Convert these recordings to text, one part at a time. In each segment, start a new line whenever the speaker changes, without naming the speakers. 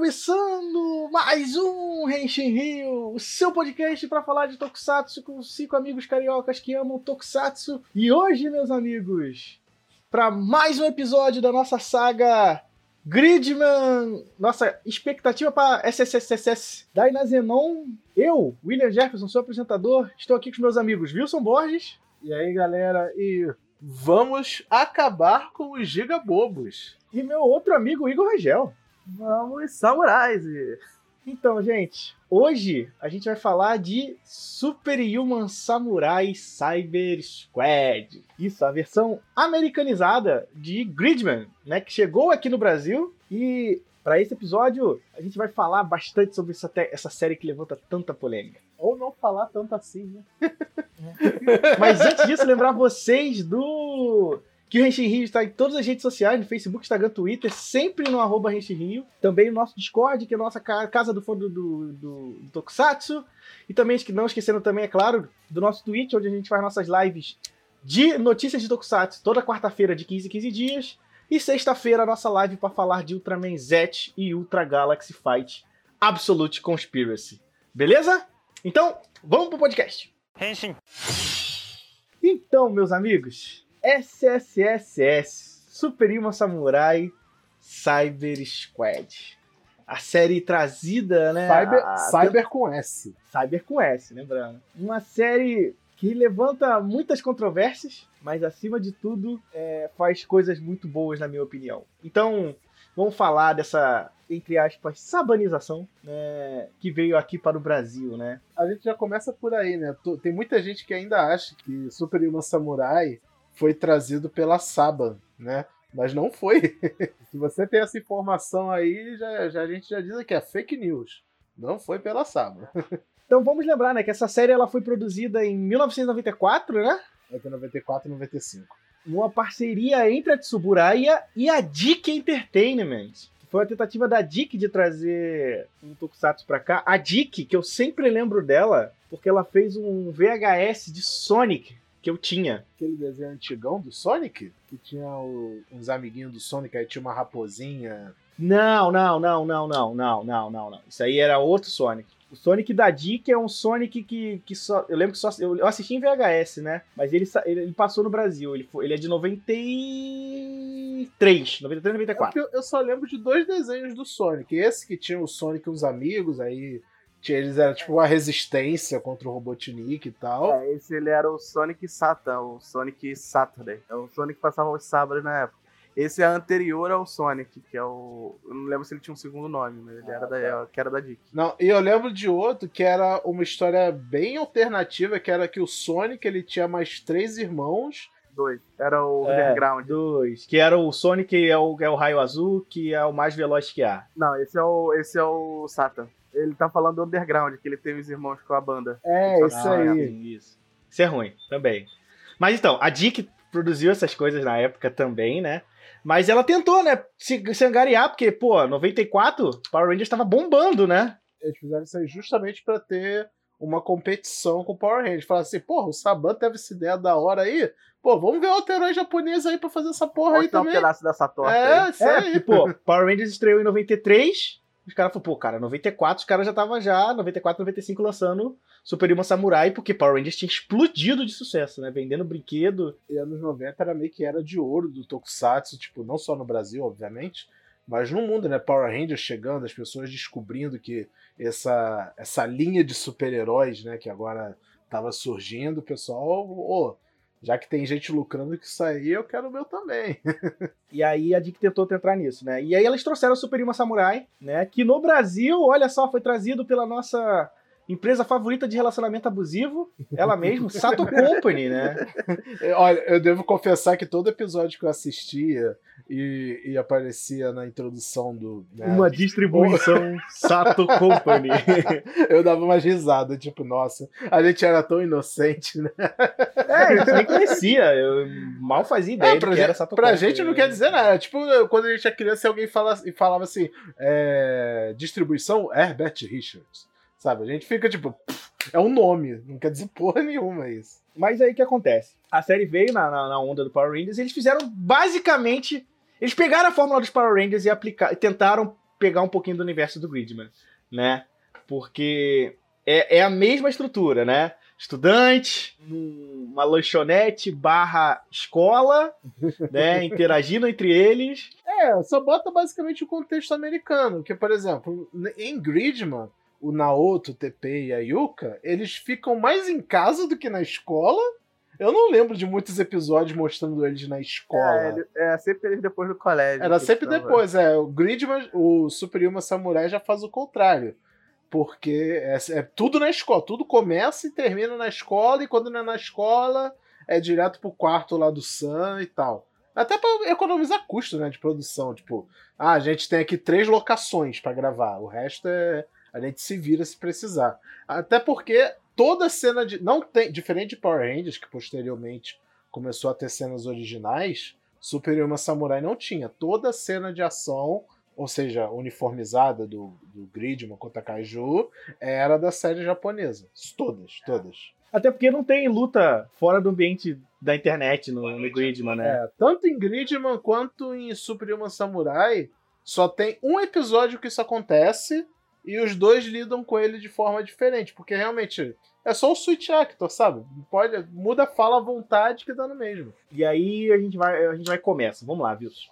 começando mais um Henshin Rio, o seu podcast para falar de Tokusatsu com cinco amigos cariocas que amam Tokusatsu. E hoje, meus amigos, para mais um episódio da nossa saga Gridman, nossa expectativa para SSSS da Inazenon. Eu, William Jefferson, sou apresentador, estou aqui com os meus amigos Wilson Borges.
E aí, galera, e vamos acabar com os gigabobos.
E meu outro amigo Igor Rangel.
Vamos, samurais!
Então, gente, hoje a gente vai falar de Superhuman Samurai Cyber Squad. Isso, a versão americanizada de Gridman, né, que chegou aqui no Brasil e para esse episódio a gente vai falar bastante sobre essa, essa série que levanta tanta polêmica.
Ou não falar tanto assim, né?
Mas antes disso, lembrar vocês do que o Renshin Rio está em todas as redes sociais, no Facebook, Instagram, Twitter, sempre no arroba Renshin Rio. Também no nosso Discord, que é a nossa casa do fundo do, do, do Tokusatsu. E também, não esquecendo também, é claro, do nosso Twitch, onde a gente faz nossas lives de notícias de Tokusatsu toda quarta-feira de 15 em 15 dias. E sexta-feira a nossa live para falar de Ultraman Z e Ultra Galaxy Fight Absolute Conspiracy. Beleza? Então, vamos pro podcast. Henshin. Então, meus amigos, SSSS, Superima Samurai Cyber Squad. A série trazida, né?
Cyber,
a...
Cyber com S.
Cyber com S, lembrando. Uma série que levanta muitas controvérsias, mas acima de tudo é, faz coisas muito boas, na minha opinião. Então, vamos falar dessa, entre aspas, sabanização né, que veio aqui para o Brasil, né?
A gente já começa por aí, né? Tem muita gente que ainda acha que Superhuman Samurai foi trazido pela Saba, né? Mas não foi. Se você tem essa informação aí, já, já, a gente já diz que é fake news. Não foi pela Saba.
Então vamos lembrar, né, que essa série ela foi produzida em 1994, né?
Entre 94 e 95.
Uma parceria entre a Tsuburaya e a Dick Entertainment. Foi a tentativa da Dick de trazer um Tokusatsu pra cá. A Dick, que eu sempre lembro dela, porque ela fez um VHS de Sonic que eu tinha.
Aquele desenho antigão do Sonic? Que tinha o, uns amiguinhos do Sonic, aí tinha uma raposinha.
Não, não, não, não, não, não, não, não, não. Isso aí era outro Sonic. O Sonic da Dick é um Sonic que, que só. Eu lembro que só. Eu, assisti em VHS, né? Mas ele, ele, ele passou no Brasil. Ele, foi, ele é de 93. 93, 94.
É eu, eu só lembro de dois desenhos do Sonic. Esse que tinha o Sonic e uns amigos, aí eles eram tipo uma resistência contra o Robotnik e tal.
É, esse ele era o Sonic Satan, o Sonic Saturday. É o Sonic que passava os sábados na época. Esse é anterior ao Sonic, que é o. Eu não lembro se ele tinha um segundo nome, mas ele ah, era da, tá. que era da Dick.
Não, e eu lembro de outro que era uma história bem alternativa, que era que o Sonic ele tinha mais três irmãos.
Dois. Era o é, Underground.
Dois. Que era o Sonic, é o, é o raio azul, que é o mais veloz que há.
Não, esse é o, esse é o Satan. Ele tá falando do Underground, que ele tem os irmãos com a banda.
É, isso ah,
aí. Isso. Isso é ruim, também. Mas então, a Dick produziu essas coisas na época também, né? Mas ela tentou, né, se, se angariar, porque, pô, 94, Power Rangers tava bombando, né?
Eles fizeram isso aí justamente para ter uma competição com o Power Rangers. Falaram assim, porra, o Saban teve essa ideia da hora aí. Pô, vamos ver outro herói japonês aí pra fazer essa porra Pode aí também.
um pedaço dessa torta
É, aí. isso é, aí.
Porque, pô, Power Rangers estreou em 93, os caras falaram, pô, cara, 94 os caras já estavam já, 94, 95 lançando Super Human Samurai, porque Power Rangers tinha explodido de sucesso, né? Vendendo brinquedo.
E anos 90 era meio que era de ouro do Tokusatsu, tipo, não só no Brasil, obviamente, mas no mundo, né? Power Rangers chegando, as pessoas descobrindo que essa, essa linha de super-heróis, né, que agora tava surgindo, o pessoal, oh, já que tem gente lucrando com isso aí, eu quero o meu também.
e aí a Dick tentou entrar nisso, né? E aí elas trouxeram o Super Samurai, né? Que no Brasil, olha só, foi trazido pela nossa empresa favorita de relacionamento abusivo, ela mesma, Sato Company, né?
Olha, eu devo confessar que todo episódio que eu assistia e, e aparecia na introdução do.
Né, uma distribuição Sato Company.
eu dava uma risada, tipo, nossa, a gente era tão inocente, né?
É, a gente nem conhecia, eu mal fazia ideia é,
pra
que
gente,
era Sato
pra Company. Pra gente não quer dizer nada. Tipo, quando a gente é criança, alguém fala, falava assim: é, distribuição Herbert Richards. Sabe? A gente fica tipo, é um nome, não quer dizer porra nenhuma isso.
Mas aí o que acontece? A série veio na, na, na, onda do Power Rangers e eles fizeram basicamente. Eles pegaram a fórmula dos Power Rangers e aplicar, tentaram pegar um pouquinho do universo do Gridman, né? Porque é, é a mesma estrutura, né? Estudante, numa lanchonete barra escola, né? Interagindo entre eles.
É, só bota basicamente o contexto americano. Que, por exemplo, em Gridman, o Naoto, o TP e a Yuka, eles ficam mais em casa do que na escola. Eu não lembro de muitos episódios mostrando eles na escola.
É, é sempre eles depois do colégio.
Era sempre
estão,
depois, é. O Gridman, o Super Yuma Samurai já faz o contrário. Porque é, é tudo na escola. Tudo começa e termina na escola, e quando não é na escola, é direto pro quarto lá do Sam e tal. Até pra economizar custo, né, de produção. Tipo, ah, a gente tem aqui três locações pra gravar. O resto é. A gente se vira se precisar. Até porque toda cena de. Não tem. Diferente de Power Rangers, que posteriormente começou a ter cenas originais, Super Yuma Samurai não tinha. Toda cena de ação, ou seja, uniformizada do, do Gridman contra Kaiju, era da série japonesa. Todas, todas.
Até porque não tem luta fora do ambiente da internet no, no Gridman, né?
É, tanto em Gridman quanto em Super Yuma Samurai, só tem um episódio que isso acontece e os dois lidam com ele de forma diferente, porque realmente é só o Switch Actor, sabe? Pode, muda a fala à vontade que dá no mesmo.
E aí a gente vai, a gente vai começa. Vamos lá, Wilson.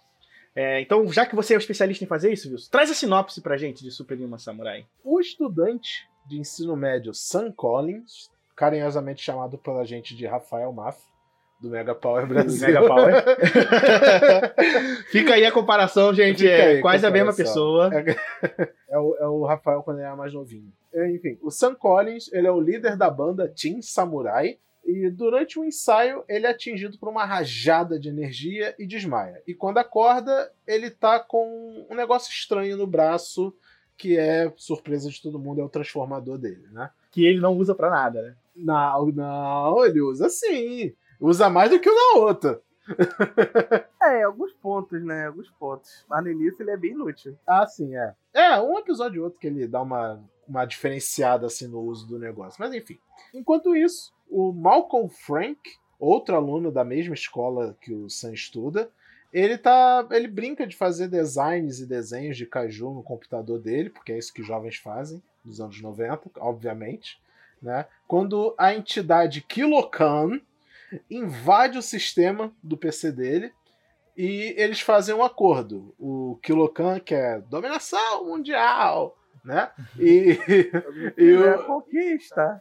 É, então, já que você é o especialista em fazer isso, Wilson, traz a sinopse pra gente de Super Yuma Samurai.
O estudante de ensino médio Sam Collins, carinhosamente chamado pela gente de Rafael Maff, do Mega Power Brasil.
Mega Power. Fica aí a comparação, gente. É
aí a
quase a mesma pessoa.
É o, é o Rafael quando ele era mais novinho. É, Enfim, o Sam Collins, ele é o líder da banda Team Samurai. E durante o ensaio, ele é atingido por uma rajada de energia e desmaia. E quando acorda, ele tá com um negócio estranho no braço, que é surpresa de todo mundo, é o transformador dele, né?
Que ele não usa pra nada, né?
Não, não, ele usa sim. Usa mais do que o da outra.
É, alguns pontos, né? Alguns pontos. Mas no início ele é bem inútil.
Ah, sim, é. É, um episódio ou outro que ele dá uma, uma diferenciada assim no uso do negócio. Mas enfim. Enquanto isso, o Malcolm Frank, outro aluno da mesma escola que o Sam estuda, ele tá. ele brinca de fazer designs e desenhos de caju no computador dele, porque é isso que jovens fazem nos anos 90, obviamente. Né? Quando a entidade Kilocan invade o sistema do PC dele e eles fazem um acordo. O Kilocan quer dominação mundial, né? E, e
é
o,
conquista.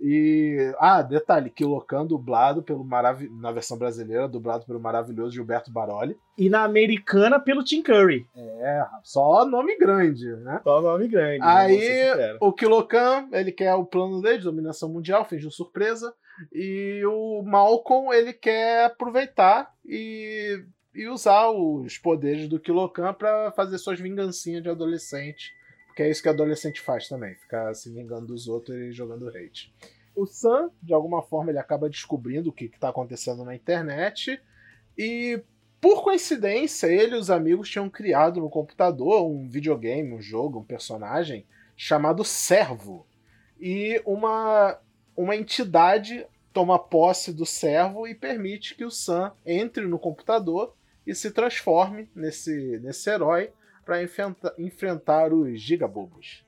e ah, detalhe, Kilocan dublado pelo marav na versão brasileira, dublado pelo maravilhoso Gilberto Baroli.
E na americana, pelo Tim Curry.
É, só nome grande, né?
Só nome grande.
Aí,
ser sincero.
O Kilocan, ele quer o plano dele de dominação mundial, fingiu surpresa. E o Malcolm, ele quer aproveitar e, e usar os poderes do Kilocan pra fazer suas vingancinhas de adolescente. Porque é isso que adolescente faz também, ficar se vingando dos outros e jogando hate. O Sam, de alguma forma, ele acaba descobrindo o que está acontecendo na internet. E, por coincidência, ele e os amigos tinham criado no computador um videogame, um jogo, um personagem chamado Servo. E uma, uma entidade toma posse do servo e permite que o Sam entre no computador e se transforme nesse, nesse herói para enfrenta, enfrentar os gigabobos.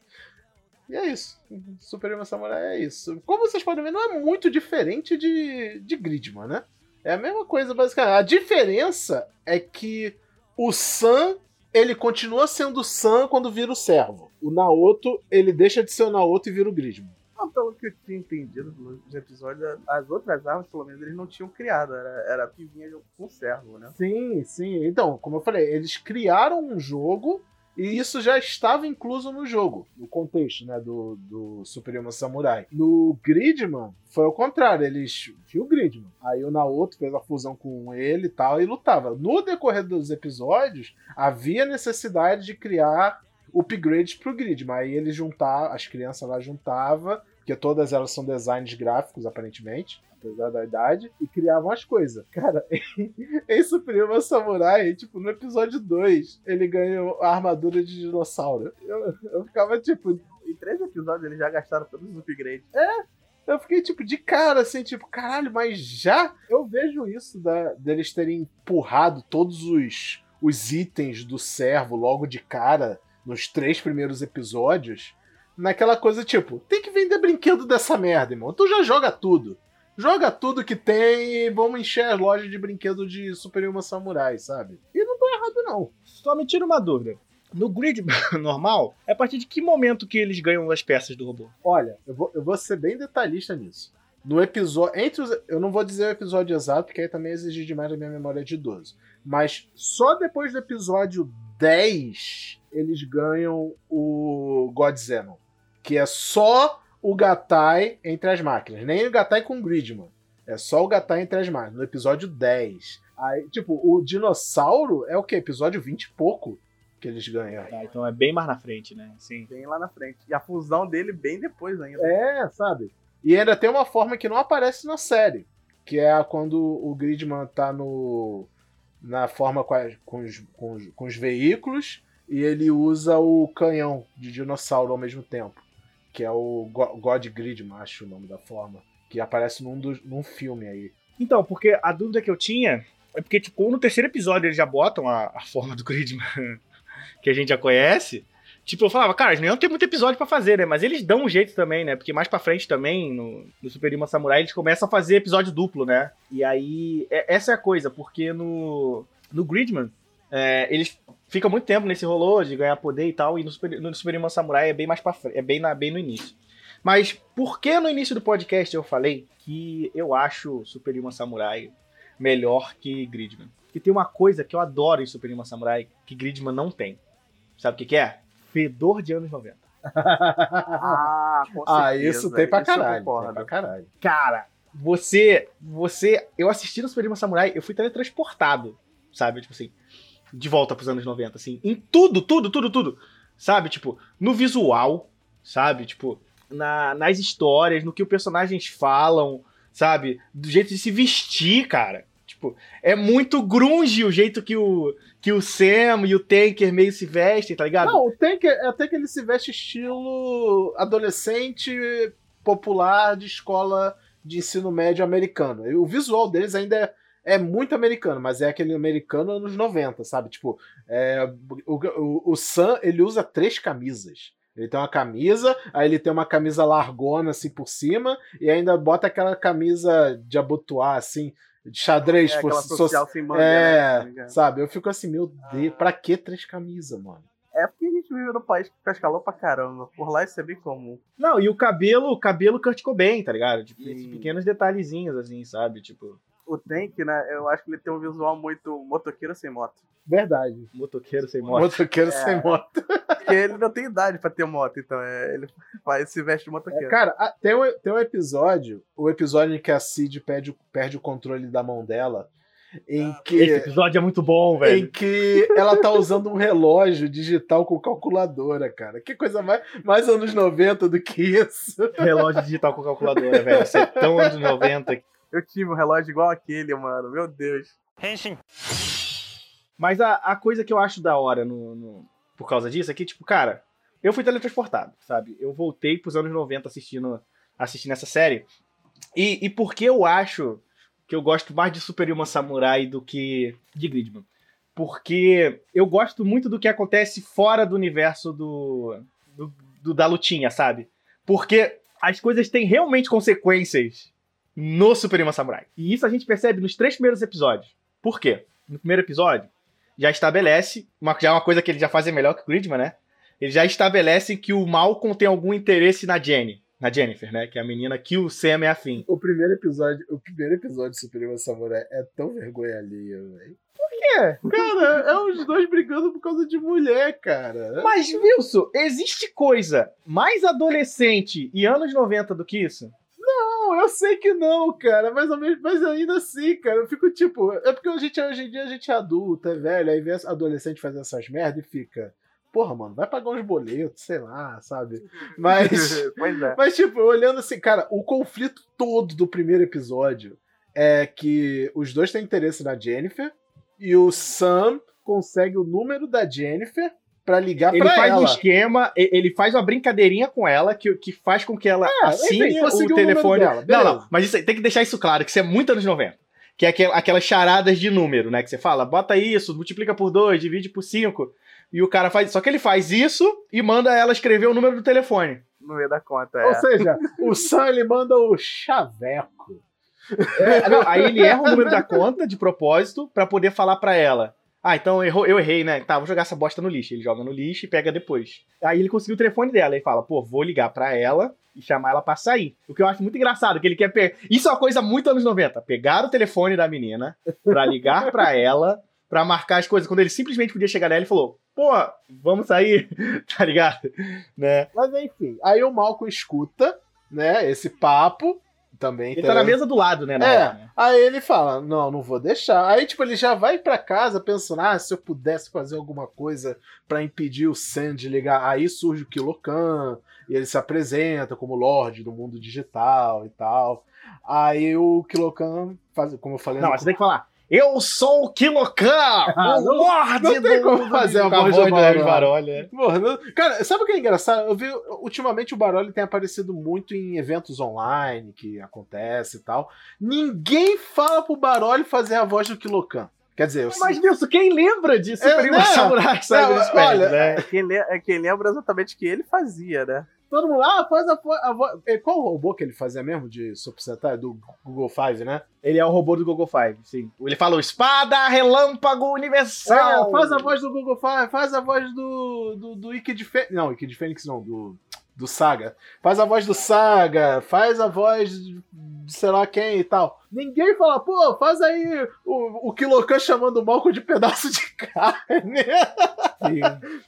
E é isso. Super Samurai é isso. Como vocês podem ver, não é muito diferente de, de Gridman, né? É a mesma coisa, basicamente. A diferença é que o Sam, ele continua sendo Sam quando vira o servo. O Naoto, ele deixa de ser o Naoto e vira o Gridman.
Não, pelo que eu tinha entendido nos episódios, as outras armas, pelo menos, eles não tinham criado. Era, era que vinha com servo, né?
Sim, sim. Então, como eu falei, eles criaram um jogo e isso já estava incluso no jogo, no contexto né, do, do Super Hero Samurai. No Gridman, foi o contrário, eles viu o Gridman. Aí o Naoto fez a fusão com ele e tal e lutava. No decorrer dos episódios, havia necessidade de criar upgrades pro Gridman. Aí eles juntavam, as crianças lá juntavam, porque todas elas são designs gráficos, aparentemente apesar da idade, e criavam as coisas. Cara, em Suprema Samurai, tipo, no episódio 2, ele ganhou a armadura de dinossauro. Eu, eu ficava, tipo,
Em três episódios eles já gastaram todos os upgrades.
eu fiquei, tipo, de cara, assim, tipo, caralho, mas já? Eu vejo isso da, deles terem empurrado todos os, os itens do servo logo de cara nos três primeiros episódios, naquela coisa tipo, tem que vender brinquedo dessa merda, irmão. Tu já joga tudo. Joga tudo que tem e vamos encher as lojas de brinquedo de Super Human Samurai, sabe? E não tô errado, não.
Só me tira uma dúvida. No grid normal, é a partir de que momento que eles ganham as peças do robô?
Olha, eu vou, eu vou ser bem detalhista nisso. No episódio. Entre os. Eu não vou dizer o episódio exato, porque aí também exige demais da minha memória de idoso. Mas só depois do episódio 10 eles ganham o God Zenon. Que é só o Gatai entre as máquinas. Nem o Gatai com o Gridman. É só o Gatai entre as máquinas. No episódio 10. Aí, tipo, o dinossauro é o quê? Episódio 20 e pouco que eles ganham.
Ah, então é bem mais na frente, né? Sim.
Bem lá na frente. E a fusão dele bem depois ainda.
É, sabe? E ainda tem uma forma que não aparece na série. Que é quando o Gridman tá no. na forma com, a, com, os, com, os, com os veículos e ele usa o canhão de dinossauro ao mesmo tempo. Que é o God Gridman, acho o nome da forma. Que aparece num, do, num filme aí.
Então, porque a dúvida que eu tinha é porque, tipo, no terceiro episódio eles já botam a, a forma do Gridman que a gente já conhece. Tipo, eu falava, cara, não tem muito episódio para fazer, né? Mas eles dão um jeito também, né? Porque mais pra frente também, no, no Super Human Samurai, eles começam a fazer episódio duplo, né? E aí, é, essa é a coisa, porque no, no Gridman, é, eles ficam muito tempo nesse rolô de ganhar poder e tal, e no Super, no Super Human Samurai é bem mais pra frente, é bem, na, bem no início. Mas por que no início do podcast eu falei que eu acho Super Human Samurai melhor que Gridman? Porque tem uma coisa que eu adoro em Super Human Samurai que Gridman não tem. Sabe o que, que é? Fedor de anos 90.
ah, com certeza.
ah, isso tem pra caralho. Tem pra caralho.
Cara, você. Você. Eu assisti no Super Human Samurai, eu fui teletransportado. Sabe? Tipo assim. De volta pros anos 90, assim. Em tudo, tudo, tudo, tudo. Sabe? Tipo, no visual, sabe? Tipo, na, nas histórias, no que os personagens falam, sabe? Do jeito de se vestir, cara. Tipo, é muito grunge o jeito que o, que o Sam e o Tanker meio se vestem, tá ligado?
Não, o Tanker é até que ele se veste estilo adolescente popular de escola de ensino médio americano. O visual deles ainda é, é muito americano, mas é aquele americano anos 90, sabe? Tipo, é, o, o, o Sam, ele usa três camisas. Ele tem uma camisa, aí ele tem uma camisa largona assim por cima, e ainda bota aquela camisa de abotoar assim, de xadrez.
É,
por,
aquela social so, sem manga,
é,
né,
sabe? Eu fico assim, meu Deus, ah. pra que três camisas, mano?
É porque a gente vive no país que faz calor pra caramba. Por lá isso é bem comum.
Não, e o cabelo, o cabelo Kurt Cobain, tá ligado? Tipo, esses pequenos detalhezinhos, assim, sabe? Tipo.
O Tank, né? Eu acho que ele tem um visual muito motoqueiro sem moto.
Verdade.
Motoqueiro sem moto.
Motoqueiro é. sem moto.
Porque ele não tem idade pra ter moto, então é, ele faz, se veste de motoqueiro.
É, cara, tem um, tem um episódio, o episódio em que a Cid perde, perde o controle da mão dela. Em ah, que,
esse episódio é muito bom, velho.
Em que ela tá usando um relógio digital com calculadora, cara. Que coisa mais, mais anos 90 do que isso.
Relógio digital com calculadora, velho. Você é tão anos 90.
Eu tive um relógio igual aquele, mano. Meu Deus. Henshin.
Mas a, a coisa que eu acho da hora no, no, por causa disso é que, tipo, cara, eu fui teletransportado, sabe? Eu voltei pros anos 90 assistindo, assistindo essa série. E, e por que eu acho que eu gosto mais de Super Human Samurai do que de Gridman? Porque eu gosto muito do que acontece fora do universo do, do, do da lutinha, sabe? Porque as coisas têm realmente consequências no Super Human Samurai. E isso a gente percebe nos três primeiros episódios. Por quê? No primeiro episódio, já estabelece, uma, já é uma coisa que ele já faz melhor que o Gridman, né? Ele já estabelece que o Malcolm tem algum interesse na Jenny. Na Jennifer, né? Que é a menina que o Sam é afim.
O primeiro episódio, o primeiro episódio de Superior Samurai é tão vergonha alheia, velho.
Por quê?
Cara, é os dois brigando por causa de mulher, cara.
Mas, Wilson, existe coisa mais adolescente e anos 90 do que isso?
Não, eu sei que não, cara, mas, mas ainda assim, cara, eu fico tipo. É porque a gente, hoje em dia a gente é adulto, é velho, aí vê adolescente fazer essas merda e fica. Porra, mano, vai pagar uns boletos, sei lá, sabe? Mas.
é.
Mas, tipo, olhando assim, cara, o conflito todo do primeiro episódio é que os dois têm interesse na Jennifer e o Sam consegue o número da Jennifer para ligar
ele
pra
faz
ela.
um esquema, ele faz uma brincadeirinha com ela que, que faz com que ela é, assine enfim, o telefone.
O
não, não, mas isso, tem que deixar isso claro, que isso é muito anos 90. Que é aquelas charadas de número, né? Que você fala, bota isso, multiplica por 2, divide por 5. E o cara faz. Só que ele faz isso e manda ela escrever o número do telefone.
No meio da conta, é.
Ou seja, o Sam ele manda o chaveco.
É, não, aí ele erra o número da conta de propósito pra poder falar pra ela. Ah, então errou, eu errei, né? Tá, vou jogar essa bosta no lixo. Ele joga no lixo e pega depois. Aí ele conseguiu o telefone dela e fala: pô, vou ligar pra ela e chamar ela pra sair. O que eu acho muito engraçado, que ele quer pegar. Isso é uma coisa muito anos 90. Pegar o telefone da menina pra ligar pra ela, pra marcar as coisas, quando ele simplesmente podia chegar nela e falou: pô, vamos sair, tá ligado? Né?
Mas enfim, aí o Malcolm escuta, né, esse papo. Também
Ele tá na mesa do lado, né?
É,
né?
aí ele fala, não, não vou deixar. Aí, tipo, ele já vai pra casa pensando, ah, se eu pudesse fazer alguma coisa pra impedir o Sam de ligar. Aí surge o Kilokan, e ele se apresenta como Lorde do mundo digital e tal. Aí o Kilokan, faz, como eu falei...
Não,
no-
você tem que falar. Eu sou o Kilokan,
Ah,
o
não-
Lorde
não tem
do
como fazer a voz do
Hermes
Baroli. Cara, sabe o que é engraçado? Eu vi, ultimamente o Baroli tem aparecido muito em eventos online que acontece e tal. Ninguém fala pro Baroli fazer a voz do Kilokan. Quer dizer, eu
Mas, Wilson, quem lembra Super
É, né?
Samurai Cyber
É, olha,
né?
É quem, le- é quem lembra exatamente o que ele fazia, né?
Todo mundo, ah, faz a, a voz. Eh, Qual o robô que ele fazia mesmo de Super Sentai? Do Google Five, né?
Ele é o robô do Google Five, sim. Ele falou espada relâmpago universal.
É, faz a voz do Google Five, faz a voz do, do, do Ike de Fênix. Não, Ike de Fênix não, do, do Saga. Faz a voz do Saga, faz a voz de sei lá quem e tal. Ninguém fala, pô, faz aí o, o Kilokan chamando o Malcolm de pedaço de carne.
Sim.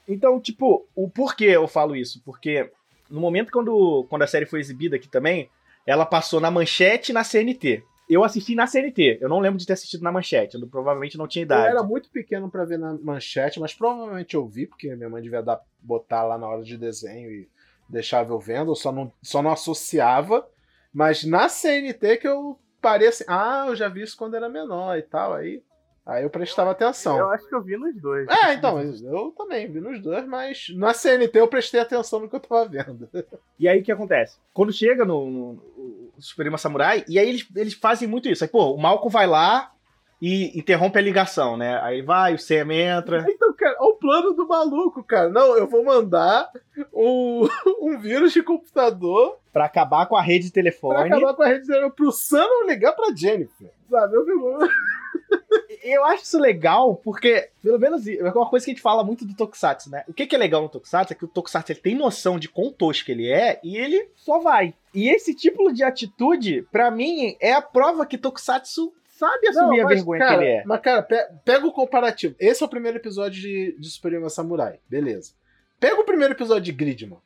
Então, tipo, o porquê eu falo isso? Porque no momento quando, quando a série foi exibida aqui também, ela passou na manchete e na CNT. Eu assisti na CNT, eu não lembro de ter assistido na manchete, eu provavelmente não tinha
Eu
idade.
era muito pequeno pra ver na manchete, mas provavelmente eu vi, porque minha mãe devia dar, botar lá na hora de desenho e deixava eu vendo, eu só não, só não associava. Mas na CNT que eu parei assim, ah, eu já vi isso quando era menor e tal, aí, aí eu prestava atenção.
Eu acho que eu vi nos dois.
É, então, eu também vi nos dois, mas na CNT eu prestei atenção no que eu tava vendo.
E aí o que acontece? Quando chega no, no, no Suprema Samurai, e aí eles, eles fazem muito isso. Aí, pô, o Malcolm vai lá e interrompe a ligação, né? Aí vai, o Sam entra.
Então, cara, olha o plano do maluco, cara. Não, eu vou mandar um, um vírus de computador
Pra acabar com a rede de
pra
telefone.
acabar com a rede zero pro Sam não ligar pra Jennifer. Sabe? Eu fico...
Eu acho isso legal porque, pelo menos, é uma coisa que a gente fala muito do Tokusatsu, né? O que, que é legal no Tokusatsu é que o Tokusatsu ele tem noção de quão tosco ele é e ele só vai. E esse tipo de atitude, pra mim, é a prova que Tokusatsu sabe assumir a
mas,
vergonha
cara,
que ele é.
Mas, cara, pe- pega o comparativo. Esse é o primeiro episódio de, de Superior Samurai. Beleza. Pega o primeiro episódio de Gridman.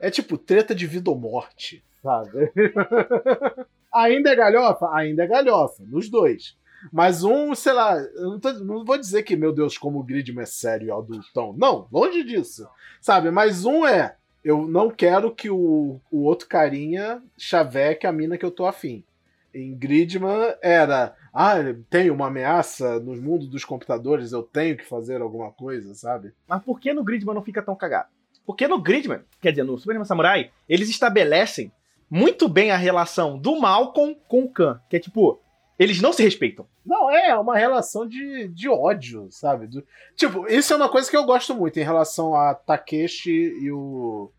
É tipo treta de vida ou morte, sabe? ainda é galhofa? Ainda é galhofa. Nos dois. Mas um, sei lá, não, tô- não vou dizer que, meu Deus, como o Gridman é sério e adultão. Não, longe disso. Sabe? Mas um é, eu não quero que o, o outro carinha chaveque a mina que eu tô afim. Em Gridman era, ah, tem uma ameaça no mundo dos computadores, eu tenho que fazer alguma coisa, sabe?
Mas por que no Gridman não fica tão cagado? Porque no Gridman, quer dizer, no Superman Samurai, eles estabelecem muito bem a relação do Malcolm com o Khan. Que é tipo, eles não se respeitam.
Não, é uma relação de, de ódio, sabe? Do- tipo, isso é uma coisa que eu gosto muito em relação a Takeshi e o,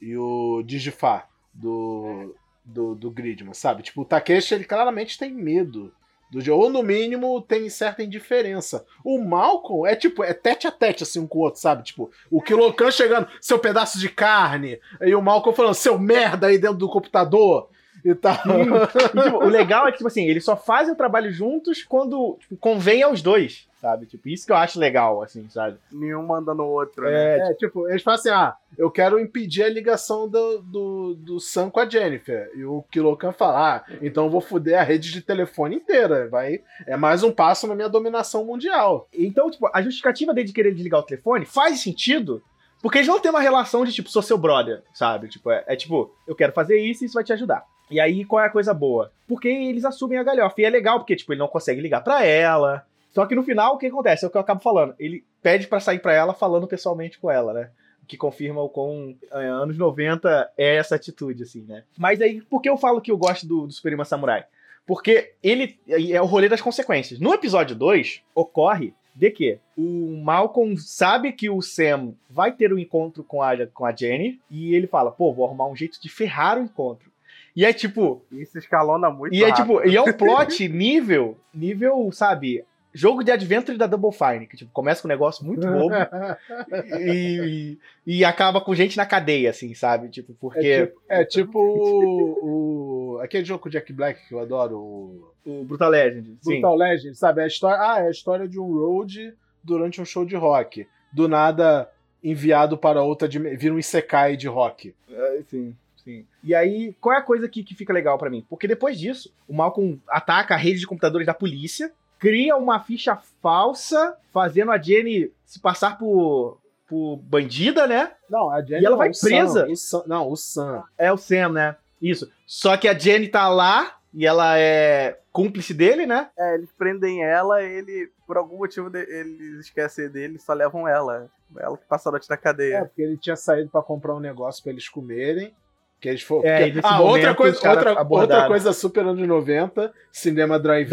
e o Digifá do, do, do Gridman, sabe? Tipo, o Takeshi, ele claramente tem medo. Do, ou no mínimo tem certa indiferença. O Malcolm é tipo, é tete a tete assim um com o outro, sabe? Tipo, o Kilokan chegando, seu pedaço de carne, e o Malcolm falando, seu merda aí dentro do computador e tal.
E, tipo, o legal é que, tipo assim, eles só fazem o trabalho juntos quando tipo, convém aos dois, sabe? Tipo, isso que eu acho legal, assim, sabe?
Nenhum mandando o outro, né?
É,
É, tipo, eles falam assim: ah, eu quero impedir a ligação do, do, do Sam com a Jennifer. E o Kilokan fala: ah, então eu vou foder a rede de telefone inteira. Vai, é mais um passo na minha dominação mundial.
Então, tipo, a justificativa dele de querer desligar o telefone faz sentido, porque eles não têm uma relação de, tipo, sou seu brother, sabe? Tipo, é, é tipo, eu quero fazer isso e isso vai te ajudar. E aí, qual é a coisa boa? Porque eles assumem a galhofa. E é legal, porque, tipo, ele não consegue ligar pra ela. Só que no final, o que acontece? É o que eu acabo falando. Ele pede pra sair pra ela falando pessoalmente com ela, né? Que confirma o quão é, anos 90 é essa atitude, assim, né? Mas aí, por que eu falo que eu gosto do, do Superman Samurai? Porque ele é o rolê das consequências. No episódio 2, ocorre de que o Malcolm sabe que o Sam vai ter um encontro com a, com a Jenny e ele fala, pô, vou arrumar um jeito de ferrar o encontro. E é tipo.
Isso escalona muito.
E é
rápido.
tipo, e é um plot nível, nível, sabe, jogo de Adventure da Double Fine, que tipo, começa com um negócio muito bobo e, e, e acaba com gente na cadeia, assim, sabe? Tipo, porque.
É tipo, é tipo o, o- aquele jogo com o Jack Black que eu adoro, o
O Brutal Legend. Sim.
Brutal Legend, sabe? É a história, ah, é a história de um road durante um show de rock. Do nada enviado para outra vira um Isekai de rock.
É, sim, sim. E aí, qual é a coisa que, que fica legal pra mim? Porque depois disso, o Malcolm ataca a rede de computadores da polícia, cria uma ficha falsa, fazendo a Jenny se passar por, por bandida, né?
Não, a Jenny
E ela
não,
vai
o Sam,
presa.
o Sam- não, o Sam.
É o Sam, né? Isso. Só que a Jenny tá lá e ela é cúmplice dele, né?
É, eles prendem ela, ele, por algum motivo, eles esquecem dele e só levam ela. Ela que passa a noite na
É,
cadeia.
porque ele tinha saído pra comprar um negócio pra eles comerem. Que eles foram.
É,
porque- ah, outra coisa, outra,
abordaram.
outra coisa super anos 90, cinema drive-in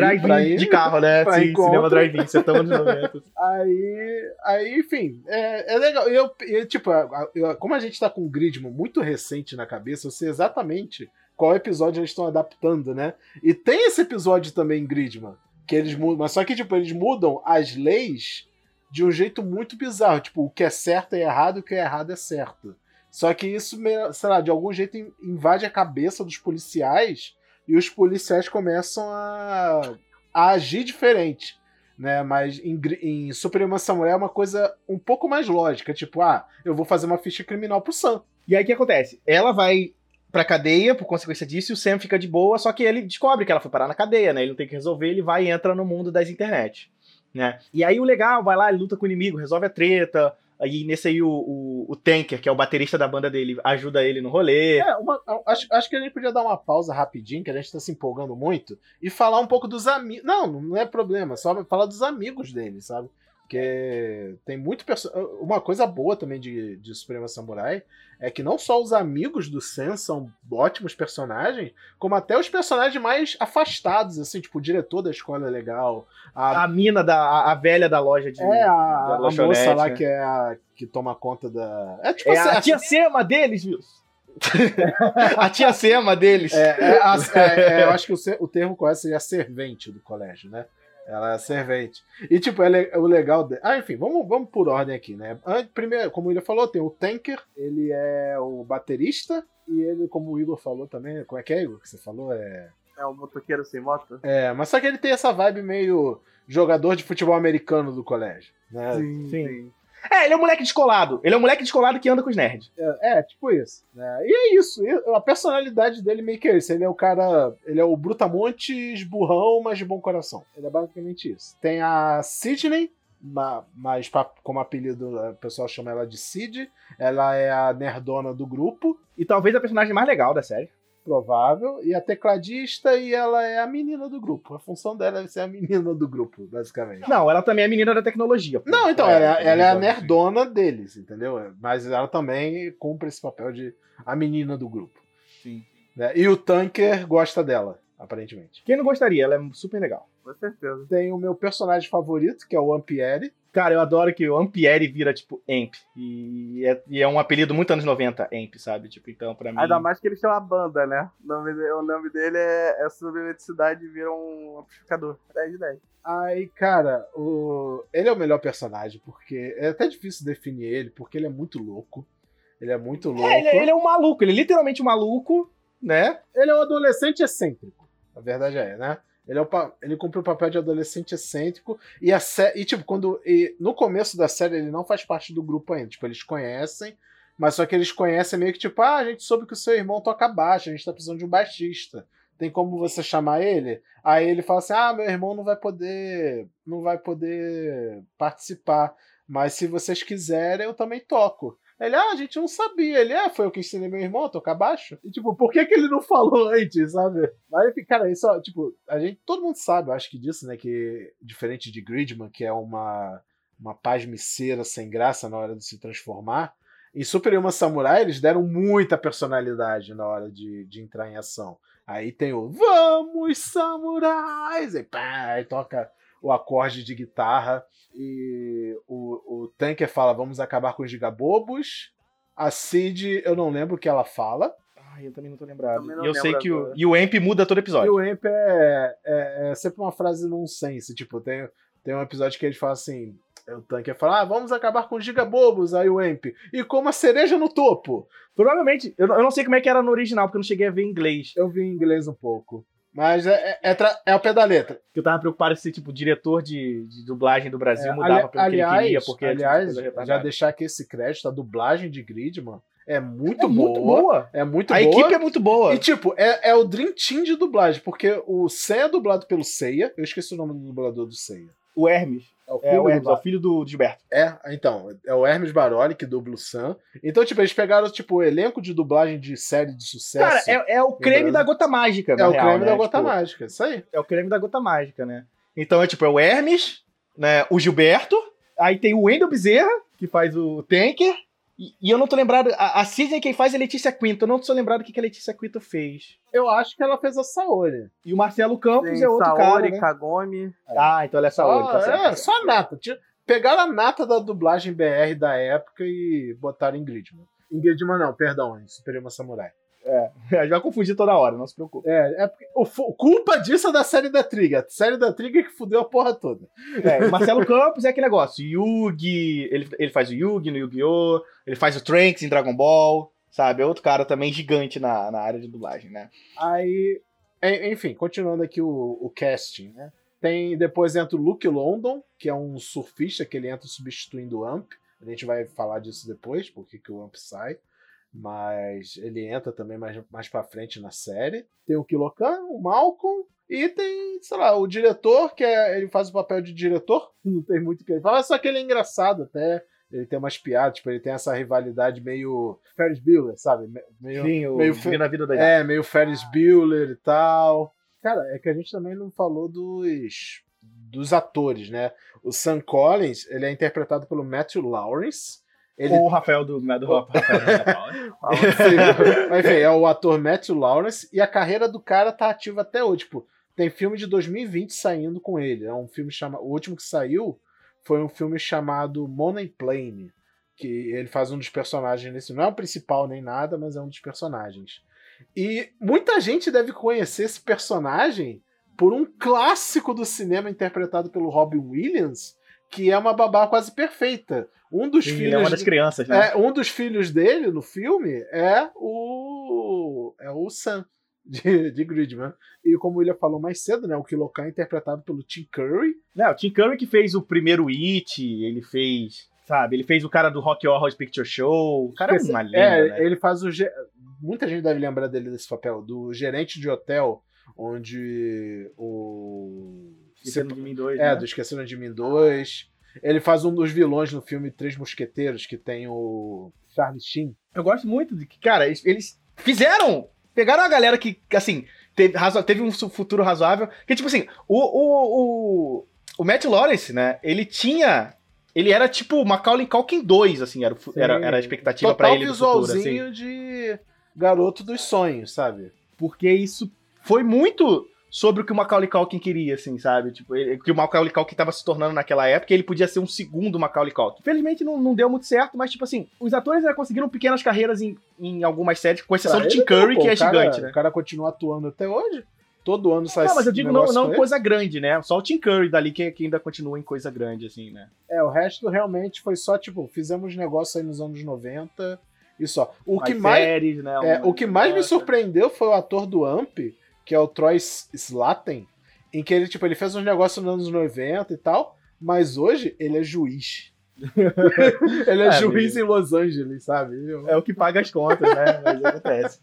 ir.
de carro, né? Sim,
encontro.
cinema drive-in, você tamo nos 90.
Aí, aí, enfim, é, é legal. Eu, eu, tipo, eu- como a gente tá com um Gridman muito recente na cabeça, eu sei exatamente qual episódio eles estão adaptando, né? E tem esse episódio também em Gridman, que eles mudam, mas só que, tipo, eles mudam as leis de um jeito muito bizarro. Tipo, o que é certo é errado, o que é errado é certo. Só que isso, sei lá, de algum jeito in- invade a cabeça dos policiais e os policiais começam a, a agir diferente né? Mas em, em Suprema Samurai é uma coisa um pouco mais lógica, tipo, ah, eu vou fazer uma ficha criminal pro Sam.
E aí o que acontece? Ela vai pra cadeia por consequência disso e o Sam fica de boa, só que ele descobre que ela foi parar na cadeia, né? Ele não tem que resolver, ele vai e entra no mundo das internet, né? E aí o legal, vai lá, ele luta com o inimigo, resolve a treta. Aí nesse aí o, o, o Tanker, que é o baterista da banda dele, ajuda ele no rolê.
É, uma- acho, acho que a gente podia dar uma pausa rapidinho, que a gente tá se empolgando muito, e falar um pouco dos amigos. Não, não é problema, só falar dos amigos dele, sabe? Porque tem muito perso... Uma coisa boa também de, de Suprema Samurai é que não só os amigos do Sen são ótimos personagens, como até os personagens mais afastados, assim, tipo, o diretor da escola é legal, a
A mina da. A, a velha da loja de.
É, a, a moça lá
né?
que é a que toma conta da. É tipo
É
assim,
a tia Sema deles, viu? a tia Sema deles.
é, é, é, é, eu acho que o, o termo correto seria servente do colégio, né? Ela é servente. E, tipo, ela é, o legal. De... Ah, enfim, vamos, vamos por ordem aqui, né? Primeiro, como o Igor falou, tem o Tanker, ele é o baterista, e ele, como o Igor falou também, como é que é, Igor, que você falou? É.
É um motoqueiro sem moto?
É, mas só que ele tem essa vibe meio jogador de futebol americano do colégio, né?
Sim. É, ele é um moleque descolado. Ele é um moleque descolado que anda com os nerds.
É, é, tipo isso. né? E é isso. A personalidade dele meio que é isso. Ele é o cara. Ele é o Brutamontes burrão, mas de bom coração. Ele é basicamente isso. Tem a Sidney, ma- mas como apelido o pessoal chama ela de Sid. Ela é a nerdona do grupo,
E talvez a personagem mais legal da série.
Provável. E a tecladista, e ela é a menina do grupo. A função dela é ser a menina do grupo, basicamente.
Não, ela também é menina da tecnologia. pô.
Não, então, ela, ela é a nerdona deles, entendeu? Mas ela também cumpre esse papel de a menina do grupo.
Sim.
né? E o Tanker gosta dela, aparentemente.
Quem não gostaria? Ela é super legal.
Com certeza.
Tem o meu personagem favorito, que é o Ampieri.
Cara, eu adoro que o Ampieri vira, tipo, Amp. E é, e é um apelido muito anos 90, Amp, sabe? Tipo, então, pra mim.
Ainda mais que eles têm uma banda, né? O nome, de- o nome dele é, é Submeticidade vira um amplificador. 10 de 10.
Aí, cara, o... ele é o melhor personagem, porque é até difícil definir ele, porque ele é muito louco. Ele é muito louco.
É, ele, ele é um maluco, ele é literalmente um maluco, né?
Ele é um adolescente excêntrico. A verdade é, né? Ele, é o ele cumpre o papel de adolescente excêntrico. E, a sé- e tipo, quando. e no começo da série, ele não faz parte do grupo ainda. Tipo, eles conhecem, mas só que eles conhecem meio que tipo, ah, a gente soube que o seu irmão toca baixo, a gente tá precisando de um baixista. Tem como você chamar ele? Aí ele fala assim: ah, meu irmão não vai poder. não vai poder participar. Mas se vocês quiserem, eu também toco. Ele, ah, a gente não sabia. Ele, ah, foi eu que ensinei meu irmão a tocar baixo. E, tipo, por que, que ele não falou antes, sabe? Enfim, cara, isso, tipo, a gente, todo mundo sabe, eu acho que disso, né, que diferente de Gridman, que é uma, uma pasmiceira sem graça na hora de se transformar, em Super Yuma Samurai eles deram muita personalidade na hora de, de entrar em ação. Aí tem o Vamos, Samurais! E pá, aí toca o acorde de guitarra. E o, o Tanker fala: vamos acabar com os gigabobos. A Cid, eu não lembro o que ela fala.
Ai, eu também não tô lembrado.
Não
E eu sei que o, e o Amp muda todo
E
episódio.
o Amp é, é, é sempre uma frase nonsense. Tipo, tem, tem um episódio que ele fala assim: o Tanker fala: ah, vamos acabar com os gigabobos. Aí o Amp, e como a cereja no topo.
Provavelmente, eu, não- eu não sei como é que era no original, porque eu não cheguei a ver em inglês.
Eu vi em inglês um pouco. Mas é, é, é, tra- é ao pé da letra.
Porque eu tava preocupado se, tipo, o diretor de, de dublagem do Brasil
É,
mudava
ali-
pelo que ele queria, porque
aliás,
tipo,
já deixar aqui esse crédito, a dublagem de Gridman é muito,
é muito
boa,
boa.
É muito
a
boa.
equipe é muito boa.
E tipo, é, é o Dream Team de dublagem, porque o Seiya é dublado pelo Seiya. Eu esqueci o nome do dublador do Seiya.
O Hermes.
É o
É o
do
Hermes, é
Ba-
o filho do Gilberto.
É, então, é o Hermes Baroli que dubla o Sam. Então, tipo, eles pegaram tipo, o elenco de dublagem de série de sucesso.
Cara, é, é o creme da gota mágica,
É o
real,
creme
né?
da gota
Tipo,
mágica, isso aí.
É o creme da gota mágica, né? Então é tipo, é o Hermes, né? O Gilberto, aí tem o Wendel Bezerra, que faz o Tanker, e, e eu não tô lembrado, a, a Sidney quem faz é a Letícia Quinto, eu não tô lembrado o que, que a Letícia Quinto fez.
Eu acho que ela fez a Saori.
E o Marcelo Campos
Tem
é outro
Saori,
cara, né?
Kagome.
Ah, então ela é Saori, tá
Só-
certo.
é, só a nata. Pegaram a nata da dublagem BR da época e botaram em Gridman. Em Gridman não, perdão, em Superima Samurai.
A gente vai confundir toda hora, não se preocupe.
É, é porque o culpa disso é da série da Trigger. A série da Trigger que fudeu a porra toda.
É, Marcelo Campos é aquele negócio, Yugi, ele, ele faz o Yugi no Yu-Gi-Oh!, ele faz o Trunks em Dragon Ball, sabe? É outro cara também gigante na, na área de dublagem, né?
Aí, en- enfim, continuando aqui o, o casting, né? Tem, depois entra o Luke London, que é um surfista que ele entra substituindo o Amp. A gente vai falar disso depois, porque que o Amp sai. Mas ele entra também mais, mais pra frente na série. Tem o Kilokan, o Malcolm. E tem, sei lá, o diretor, que é, ele faz o papel de diretor. Não tem muito o que ele fala, só que ele é engraçado até. Ele tem umas piadas, tipo, ele tem essa rivalidade meio Ferris Bueller, sabe? Me- Meio,
Sim, o
meio
na Vida da
é, meio Ferris Bueller e tal. Cara, é que a gente também não falou dos, dos atores, né? O Sam Collins, ele é interpretado pelo Matthew Lawrence. Ele,
Ou o Rafael do, do Rafael.
Sim, mas, enfim, é o ator Matthew Lawrence e a carreira do cara tá ativa até hoje. Tipo, tem filme de 2020 saindo com ele. É um filme chamado. O último que saiu foi um filme chamado Money Plane. Que ele faz um dos personagens nesse. Não é o principal nem nada, mas é um dos personagens. E muita gente deve conhecer esse personagem por um clássico do cinema interpretado pelo Robin Williams, que é uma babá quase perfeita. Um dos
Sim,
filhos
ele é uma das crianças, né?
é, um dos filhos dele no filme é o. É o Sam de, de Gridman. E como o William falou mais cedo, né? O Kilokan é interpretado pelo Tim Curry.
Não, o Tim Curry que fez o primeiro It, ele fez, sabe, ele fez o cara do Rock Horror Picture Show. O cara é uma lenda,
é,
né?
ele faz o. ge- Muita gente deve lembrar dele desse papel, do gerente de hotel, onde o.
Esquecendo de mim dois,
É,
né?
do Esqueceram de Mim 2. Ele faz um dos vilões no filme Três Mosqueteiros, que tem o Charlie Sheen.
Eu gosto muito de que, cara, eles, eles fizeram, pegaram a galera que, assim, teve, razo- teve um futuro razoável, que tipo assim, o, o, o, o Matt Lawrence, né, ele tinha, ele era tipo Macaulay Culkin 2, assim, era,
Sim.
era, era a expectativa pra
Total
ele do futuro,
visualzinho
assim,
de garoto dos sonhos, sabe?
porque isso foi muito sobre o que o Macaulay Culkin queria, assim, sabe, tipo, ele, que o Macaulay Culkin tava se tornando naquela época, ele podia ser um segundo Macaulay Culkin. Infelizmente não, não deu muito certo, mas tipo assim, os atores já conseguiram pequenas carreiras em, em algumas séries, com exceção
Pra
do Tim Curry,
pô,
que é
cara-
gigante, né?
O cara continua atuando até hoje. Todo ano sai
Não, mas eu digo não, não coisa grande, né? Só o Tim Curry dali que, que ainda continua em coisa grande, assim, né?
É, o resto realmente foi só, tipo, fizemos negócio aí nos anos 90 e só. O que mais,
séries, né?
é, o que mais me surpreendeu foi o ator do Amp, que é o Troy Slaten, em que ele, tipo, ele fez uns negócios nos anos 90 e tal, mas hoje ele é juiz. ele é,
É,
juiz
amigo.
em Los Angeles, sabe?
É o que paga as contas, né? Mas acontece.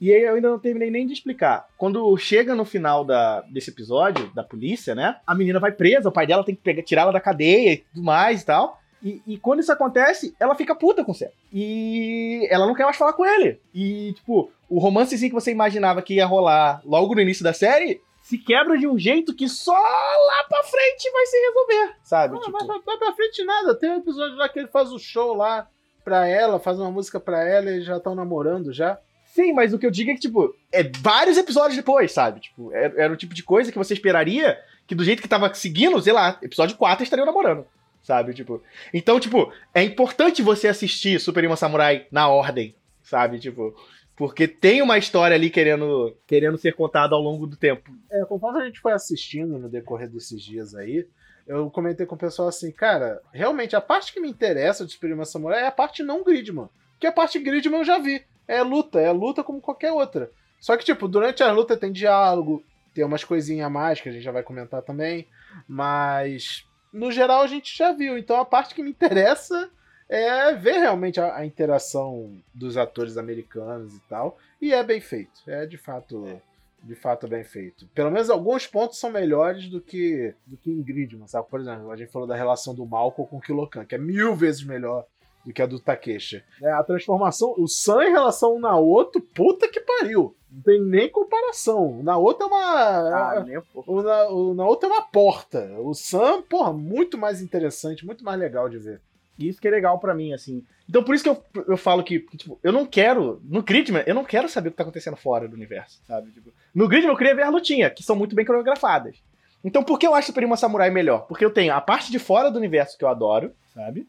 E aí eu ainda não terminei nem de explicar. Quando chega no final da, desse episódio, da polícia, né? A menina vai presa, o pai dela tem que pegar, tirar ela da cadeia e tudo mais e tal. E, e quando isso acontece, ela fica puta com o Sam. E ela não quer mais falar com ele. E, tipo, o romancezinho que você imaginava que ia rolar logo no início da série se quebra de um jeito que só lá pra frente vai se resolver, sabe?
Não,
Tipo,
vai, vai- vai pra frente nada. Tem um episódio lá que ele faz o show lá pra ela, faz uma música pra ela e já estão namorando já.
Sim, mas o que eu digo é que, tipo, é vários episódios depois, sabe? Tipo, era, era o tipo de coisa que você esperaria que do jeito que tava seguindo, sei lá, episódio 4 estariam namorando, sabe? Tipo, então, tipo, é importante você assistir Super Imo Samurai na ordem, sabe? Tipo, porque tem uma história ali querendo, querendo ser contada ao longo do tempo.
É, conforme a gente foi assistindo no decorrer desses dias aí, eu comentei com o pessoal assim, cara, realmente a parte que me interessa de Super Imo Samurai é a parte não Gridman. Porque a parte Gridman eu já vi. É luta, é luta como qualquer outra. Só que, tipo, durante a luta tem diálogo, tem umas coisinhas a mais que a gente já vai comentar também. Mas, no geral, a gente já viu. Então a parte que me interessa é ver realmente a, a interação dos atores americanos e tal. E é bem feito. É de fato. De fato bem feito. Pelo menos alguns pontos são melhores do que do que em Gridman, sabe? Por exemplo, a gente falou da relação do Malcolm com o Kilokan, que é mil vezes melhor do que a do Takeshi. É, a transformação, o Sam em relação ao Naoto, puta que pariu. Não tem nem comparação. O Naoto é uma.
Ah, nem um pouco.
o, Na, o Naoto é uma porta. O Sam, porra, muito mais interessante, muito mais legal de ver.
E isso que é legal pra mim, assim. Então por isso que eu, eu falo que, que, tipo, eu não quero. No Gridman, eu não quero saber o que tá acontecendo fora do universo, sabe? Tipo, no Gridman eu queria ver a lutinha, que são muito bem coreografadas. Então por que eu acho Super Imo Samurai melhor? Porque eu tenho a parte de fora do universo que eu adoro, sabe?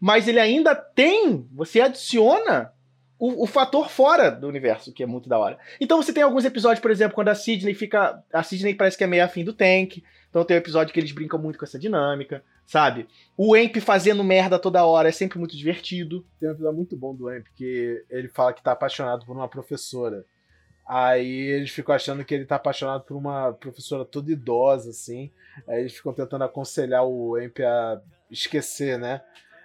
Mas ele ainda tem. Você adiciona o, o, fator fora do universo, que é muito da hora. Então você tem alguns episódios, por exemplo, quando a Sidney fica. A Sidney parece que é meio afim do Tank. Então tem um episódio que eles brincam muito com essa dinâmica, sabe? O Emp fazendo merda toda hora é sempre muito divertido.
Tem um episódio muito bom do Emp que ele fala que tá apaixonado por uma professora. Aí eles ficam achando que ele tá apaixonado por uma professora toda idosa, assim. Aí eles ficam tentando aconselhar o Emp a esquecer, né?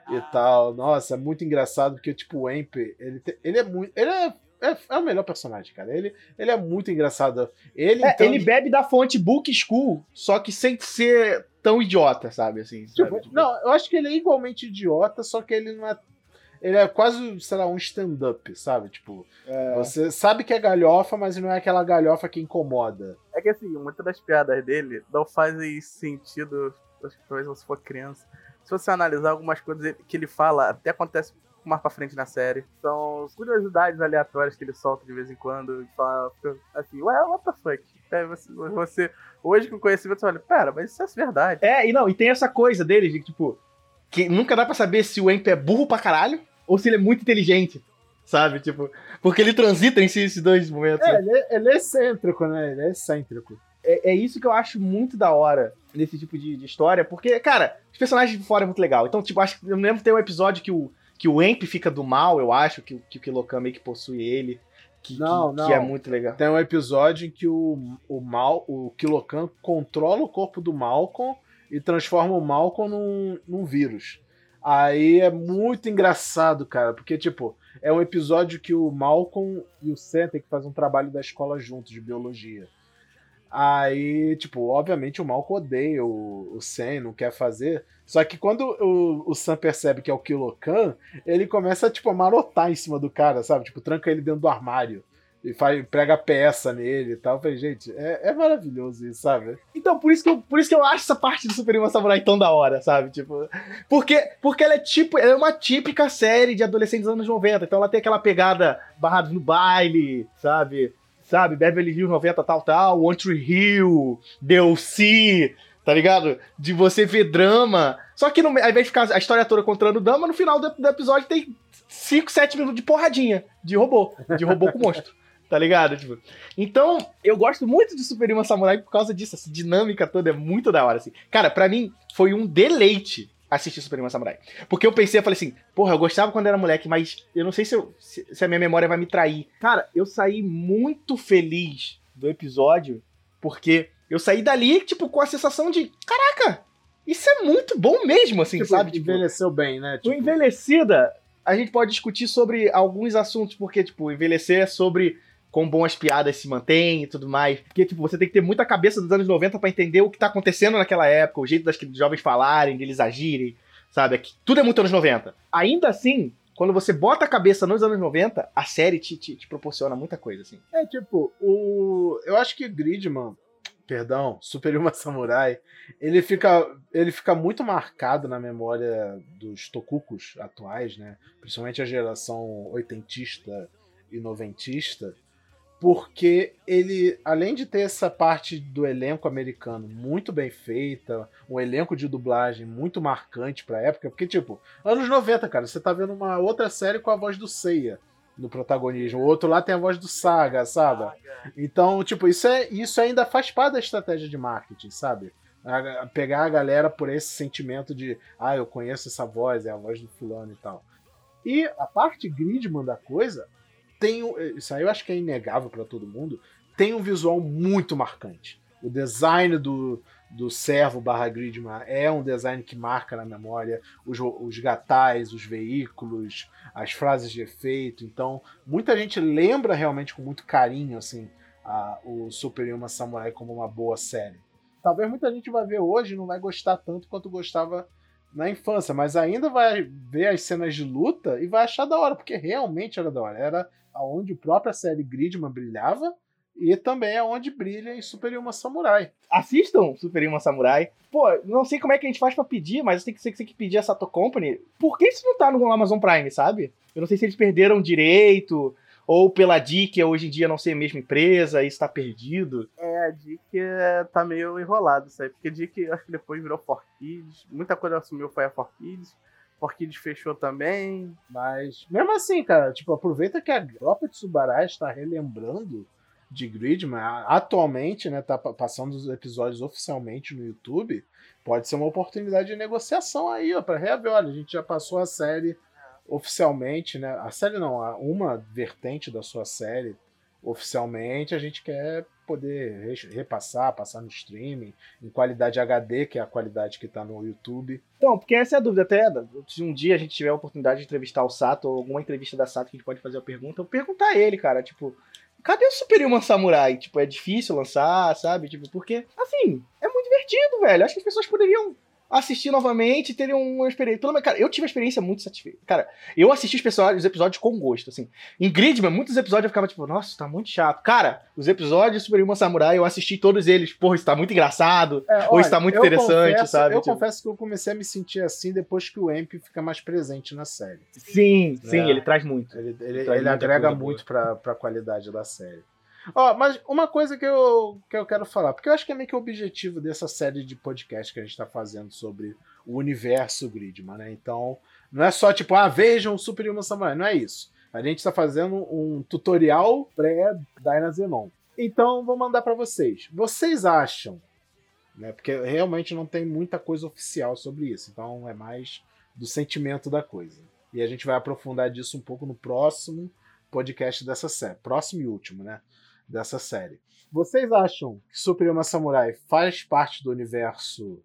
E tal. Nossa, é muito engraçado porque, tipo, o Emp, ele, te, ele é muito. Ele é é, é, o melhor personagem, cara. Ele, ele é muito engraçado. Ele,
é,
então,
ele bebe da fonte Book School, só que sem ser tão idiota, sabe? Assim,
tipo,
sabe? Tipo,
não, eu acho que ele é igualmente idiota, só que ele não é. Ele é quase, sei lá, um stand-up, sabe? Tipo,
é.
você sabe que é galhofa, mas não é aquela galhofa que incomoda.
É que assim, muitas das piadas dele não fazem sentido, talvez se for criança. Se você analisar algumas coisas que ele fala, até acontece mais pra frente na série. São curiosidades aleatórias que ele solta de vez em quando e fala assim, ué, what the fuck? Aí você, você, hoje com conhecimento, você olha, pera, mas isso é verdade.
É, e não, e tem essa coisa dele de tipo, que nunca dá pra saber se o Emp é burro pra caralho ou se ele é muito inteligente. Sabe, tipo, porque ele transita em si esses dois momentos.
É,
né?
ele é, ele é excêntrico, né? Ele é excêntrico.
É, é, isso que eu acho muito da hora nesse tipo de, de, história, porque, cara, os personagens de fora é muito legal. Então, tipo, acho que eu lembro que tem um episódio que o, que o Emp fica do mal, eu acho, que, que o Kilokan meio que possui ele. Que,
não,
que,
não.
que é muito legal.
Tem um episódio em que o, o mal, o Kilokan controla o corpo do Malcolm e transforma o Malcolm num, num vírus. Aí é muito engraçado, cara, porque, tipo, é um episódio que o Malcolm e o Sam têm que fazer um trabalho da escola juntos, de biologia. Aí, tipo, obviamente o Malcolm odeia o, o Sam, não quer fazer. Só que quando o, o Sam percebe que é o Kilokan, ele começa, tipo, a marotar em cima do cara, sabe? Tipo, tranca ele dentro do armário. E faz, prega peça nele e tal. Eu falei, gente, é, é, maravilhoso isso, sabe?
Então, por isso, que eu, por isso que eu acho essa parte do Super Samurai tão da hora, sabe? Tipo, porque, porque ela é tipo, ela é uma típica série de adolescentes dos anos 90. Então ela tem aquela pegada barrados no baile, sabe? Sabe? Beverly Hills 90, tal, tal, One Tree Hill, DLC, tá ligado? De você ver drama. Só que no, ao invés de ficar a história toda contando drama, no final do, do episódio tem 5, 7 minutos de porradinha de robô. De robô com monstro. Tá ligado? Tipo, então, eu gosto muito de Super Samurai por causa disso. Essa dinâmica toda é muito da hora, assim. Cara, pra mim, foi um deleite assistir Super Imo Samurai. Porque eu pensei, eu falei assim, porra, eu gostava quando era moleque, mas eu não sei se, eu, se, se, a minha memória vai me trair. Cara, eu saí muito feliz do episódio, porque eu saí dali, tipo, com a sensação de, caraca, isso é muito bom mesmo, assim,
tipo,
sabe?
Tipo, envelheceu bem, né?
Tipo... envelhecida, a gente pode discutir sobre alguns assuntos, porque, tipo, envelhecer é sobre com boas piadas se mantém e tudo mais. Porque, tipo, você tem que ter muita cabeça dos anos 90 para entender o que tá acontecendo naquela época, o jeito das jovens falarem, de eles agirem, sabe? Aqui, tudo é muito anos 90. Ainda assim, quando você bota a cabeça nos anos 90, a série te, te, te proporciona muita coisa, assim.
É, tipo, o. Eu acho que Gridman, perdão, Super Uma Samurai, ele fica, ele fica muito marcado na memória dos tokukus atuais, né? Principalmente a geração oitentista e noventista, porque ele, além de ter essa parte do elenco americano muito bem feita, um elenco de dublagem muito marcante pra época, porque, tipo, anos 90, cara, você tá vendo uma outra série com a voz do Seiya no protagonismo, o outro lá tem a voz do Saga, sabe? Então, tipo, isso, é, isso ainda faz parte da estratégia de marketing, sabe? A- a- pegar a galera por esse sentimento de, ah, eu conheço essa voz, é a voz do fulano e tal. E a parte Gridman da coisa tem um, isso aí eu acho que é inegável pra todo mundo, tem um visual muito marcante. O design do, do servo barra Gridman é um design que marca na memória os, os gatais, os veículos, as frases de efeito. Então, muita gente lembra realmente com muito carinho assim a- o Super Yuma Samurai como uma boa série. Talvez muita gente vai ver hoje e não vai gostar tanto quanto gostava na infância, mas ainda vai ver as cenas de luta e vai achar da hora, porque realmente era da hora. Era aonde a própria série Gridman brilhava e também é brilha em Super Samurai.
Assistam Super Samurai. Pô, não sei como é que a gente faz pra pedir, mas tem que você que pedir a Sato Company. Por que isso não tá no Amazon Prime, sabe? Eu não sei se eles perderam direito, ou pela DIC, hoje em dia não ser a mesma empresa, isso tá perdido.
É, a Dick é, tá meio enrolado isso aí, porque a Dick acho que depois virou 4Kids, muita coisa assumiu foi a 4Kids, 4Kids fechou também.
Mas, mesmo assim, cara, tipo, aproveita que a própria Tsubarai está relembrando de Gridman. Atualmente, né, tá pa- passando os episódios oficialmente no YouTube. Pode ser uma oportunidade de negociação aí, ó, pra reaver. Olha, a gente já passou a série oficialmente, né? A série não, uma vertente da sua série oficialmente. A gente quer poder re- repassar, passar no streaming, em qualidade HD, que é a qualidade que tá no YouTube.
Então, porque essa é a dúvida até. Se um dia a gente tiver a oportunidade de entrevistar o Sato, ou alguma entrevista da Sato que a gente pode fazer a pergunta, eu perguntar a ele, cara, tipo, cadê o Super Human Samurai? Tipo, é difícil lançar, sabe? Tipo, porque, assim, é muito divertido, velho. Acho que as pessoas poderiam assistir novamente e terem uma experiência. Pelo menos, cara, eu tive uma experiência muito satisfeita. Cara, eu assisti os, os episódios com gosto, assim. Em Gridman, muitos episódios eu ficava tipo, nossa, tá muito chato. Cara, os episódios de Super Human Samurai, eu assisti todos eles. Porra, isso tá muito engraçado.
É,
Ou está muito
eu
interessante,
confesso-
sabe?
Eu
Tipo-
confesso que eu comecei a me sentir assim depois que o Amp fica mais presente na série.
Sim, sim,
É.
ele traz muito.
Ele, ele, ele
muita
agrega muito pra, pra qualidade da série. Ó, mas uma coisa que eu, que eu quero falar, porque eu acho que é meio que o objetivo dessa série de podcast que a gente tá fazendo sobre o universo Gridman, né? Então, não é só tipo, ah, vejam o Super Human Samurai, não é isso. A gente tá fazendo um tutorial pré-Dynazenon. Então, vou mandar pra vocês. Vocês acham, né? Porque realmente não tem muita coisa oficial sobre isso, então é mais do sentimento da coisa. E a gente vai aprofundar disso um pouco no próximo podcast dessa série. Próximo e último, né? Dessa série. Vocês acham que Super Yuma Samurai faz parte do universo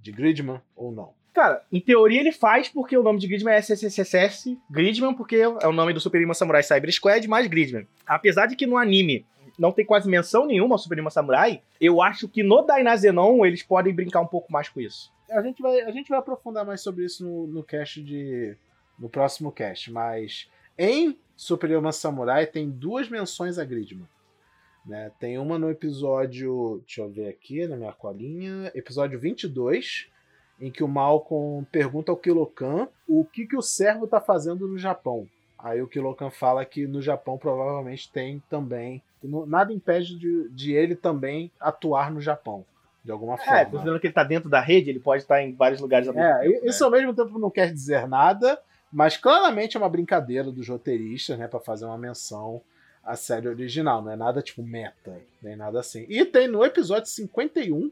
de Gridman ou não?
Cara, em teoria ele faz porque o nome de Gridman é SSSS Gridman, porque é o nome do Super Human Samurai Cyber Squad mais Gridman. Apesar de que no anime não tem quase menção nenhuma ao Super Human Samurai, eu acho que no Dainazenon eles podem brincar um pouco mais com isso.
A gente vai, a gente vai aprofundar mais sobre isso no, no cast de. no próximo cast, mas em Super Yuma Samurai tem duas menções a Gridman. Né? Tem uma no episódio. Deixa eu ver aqui na minha colinha. Episódio 22, em que o Malcolm pergunta ao Kilokan o que, que o servo tá fazendo no Japão. Aí o Kilokan fala que no Japão provavelmente tem também. Nada impede de, de ele também atuar no Japão, de alguma forma.
É, considerando que ele tá dentro da rede, ele pode estar em vários lugares ao mesmo
É,
tempo.
isso ao mesmo tempo não quer dizer nada, mas claramente é uma brincadeira dos roteiristas, né, para fazer uma menção à série original, não é nada tipo meta, nem nada assim. E tem no episódio 51,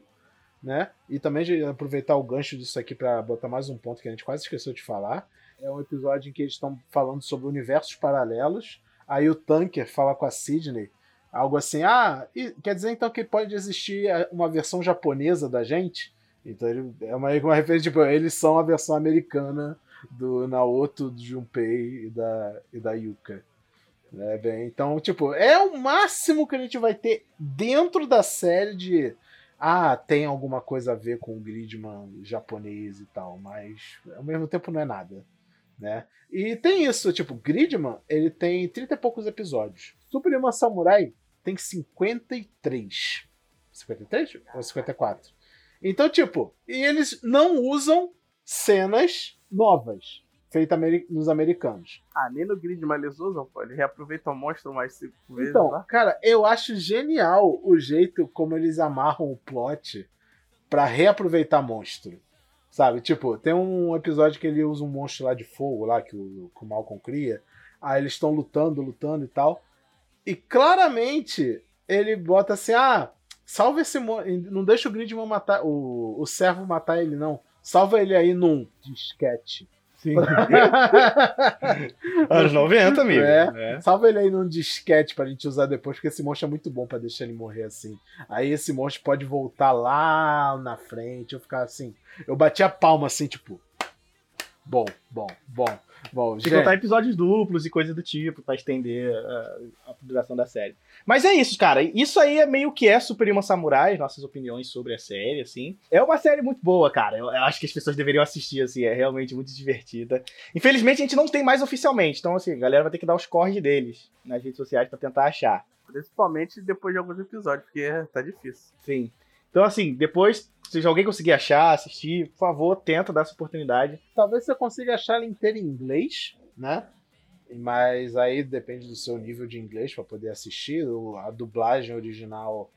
né, e também de aproveitar o gancho disso aqui para botar mais um ponto que a gente quase esqueceu de falar, é um episódio em que eles estão falando sobre universos paralelos, aí o Tanker fala com a Sidney algo assim, ah, quer dizer então que pode existir eh, uma versão japonesa da gente? Então ele, é uma, uma referência, tipo, eles são a versão americana do Naoto, do Junpei e da, e da Yuka. Né, bem, então, tipo, é o máximo que a gente vai ter dentro da série de. Ah, tem alguma coisa a ver com o Gridman japonês e tal, mas ao mesmo tempo não é nada. Né? E tem isso, tipo, Gridman, ele tem 30 e poucos episódios. Super Human Samurai tem 53. 53 ou 54? Então, tipo, e eles não usam cenas novas. Feita ameri nos americanos.
Ah, nem no Gridman eles usam, pô. Eles reaproveitam o monstro mais cinco vezes
Então,
lá.
cara, eu acho genial o jeito como eles amarram o plot pra reaproveitar monstro. Sabe? Tipo, tem um episódio que ele usa um monstro lá de fogo, lá que o, que o Malcolm cria. Aí eles estão lutando, lutando e tal. E claramente ele bota assim: ah, salva esse monstro. Não deixa o Gridman matar. O, o servo matar ele, não. Salva ele aí num disquete.
Sim. Anos 90, amigo.
É. Salva ele aí num disquete pra gente usar depois, porque esse monstro é muito bom pra deixar ele morrer assim. Aí esse monstro pode voltar lá na frente. Eu ficar assim. Eu bati a palma assim, tipo. Bom, bom, bom, bom.
Sem
gente,
contar episódios duplos e coisa do tipo, pra estender a, a duração da série. Mas é isso, cara. Isso aí é meio que é Super Human Samurai, nossas opiniões sobre a série, assim. É uma série muito boa, cara. Eu, eu acho que as pessoas deveriam assistir, assim. É realmente muito divertida. Infelizmente, a gente não tem mais oficialmente. Então, assim, a galera vai ter que dar os corres deles nas redes sociais pra tentar achar.
Principalmente depois de alguns episódios, porque tá difícil.
Sim. Então, assim, depois, se alguém conseguir achar, assistir, por favor, tenta dar essa oportunidade.
Talvez você consiga achar ela inteira em inglês, né? Mas aí depende do seu nível de inglês para poder assistir. A dublagem original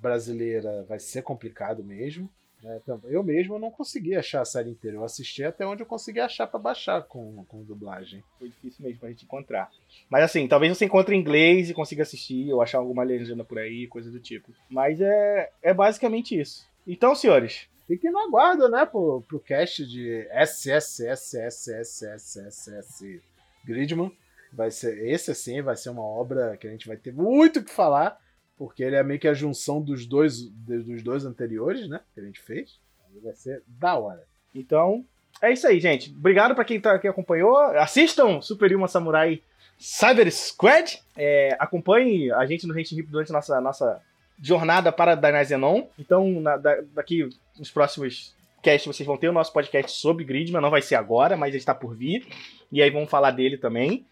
brasileira vai ser complicado mesmo. Então, Eu mesmo não consegui achar a série inteira. Eu assisti até onde eu consegui achar para baixar com, com dublagem.
Foi difícil mesmo pra gente encontrar. Mas assim, talvez você encontre em inglês e consiga assistir, ou achar alguma legenda por aí, coisa do tipo. Mas é, é basicamente isso. Então, senhores,
Fiquem no aguardo, né, pro, pro cast de SSSSSSSS Gridman. Vai ser, esse, assim, vai ser uma obra que a gente vai ter muito o que falar, porque ele é meio que a junção dos dois, dos dois anteriores, né, que a gente fez. Vai ser da hora.
então, é isso aí, gente. Obrigado pra quem, tá, quem acompanhou. Assistam Super Human Samurai Cyber Squad. É, acompanhe a gente no Rente Rip durante a nossa, nossa jornada para Dainai Zenon. Então, na- da- daqui nos próximos casts vocês vão ter o nosso podcast sobre Gridman. Não vai ser agora, mas ele está por vir. E aí vamos falar dele também.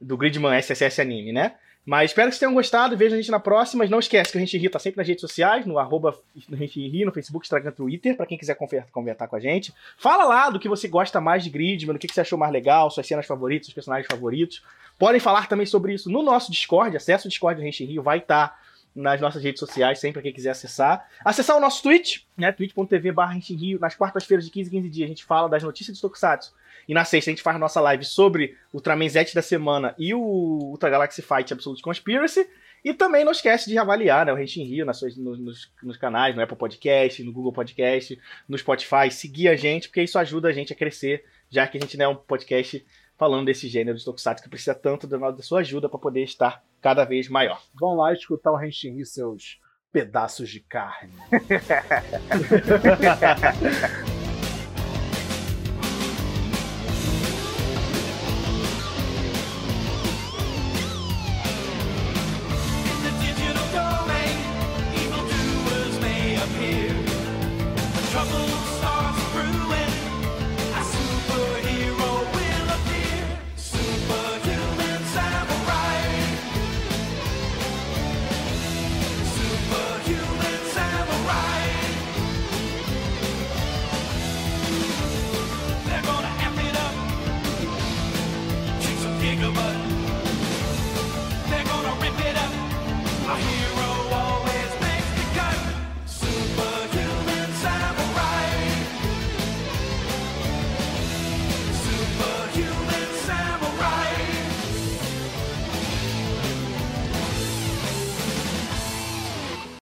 Do Gridman SSS Anime, né? Mas espero que vocês tenham gostado. Veja a gente na próxima. Não esquece que a gente ri tá sempre nas redes sociais, no arroba gente ri, no Facebook, Instagram, Twitter, pra quem quiser conver- conversar com a gente. Fala lá do que você gosta mais de Gridman, do que que você achou mais legal, suas cenas favoritas, seus personagens favoritos. Podem falar também sobre isso no nosso Discord. Acesse o Discord do Rente Rio, vai estar nas nossas redes sociais, sempre quem quiser acessar. Acessar o nosso Twitch, né? twitch.tv barra. Nas quartas-feiras de 15 em 15 dias a gente fala das notícias de Tokusatsu. E na sexta a gente faz nossa live sobre o Ultraman Z da semana e o Ultra Galaxy Fight Absolute Conspiracy. E também não esquece de avaliar né, o Rente em Rio nas suas, nos, nos- nos canais, no Apple Podcast, no Google Podcast, no Spotify. Seguir a gente, porque isso ajuda a gente a crescer, já que a gente não é um podcast falando desse gênero de Tokusatsu que precisa tanto da, da sua ajuda para poder estar cada vez maior.
Vão lá escutar o Renshin seus pedaços de carne.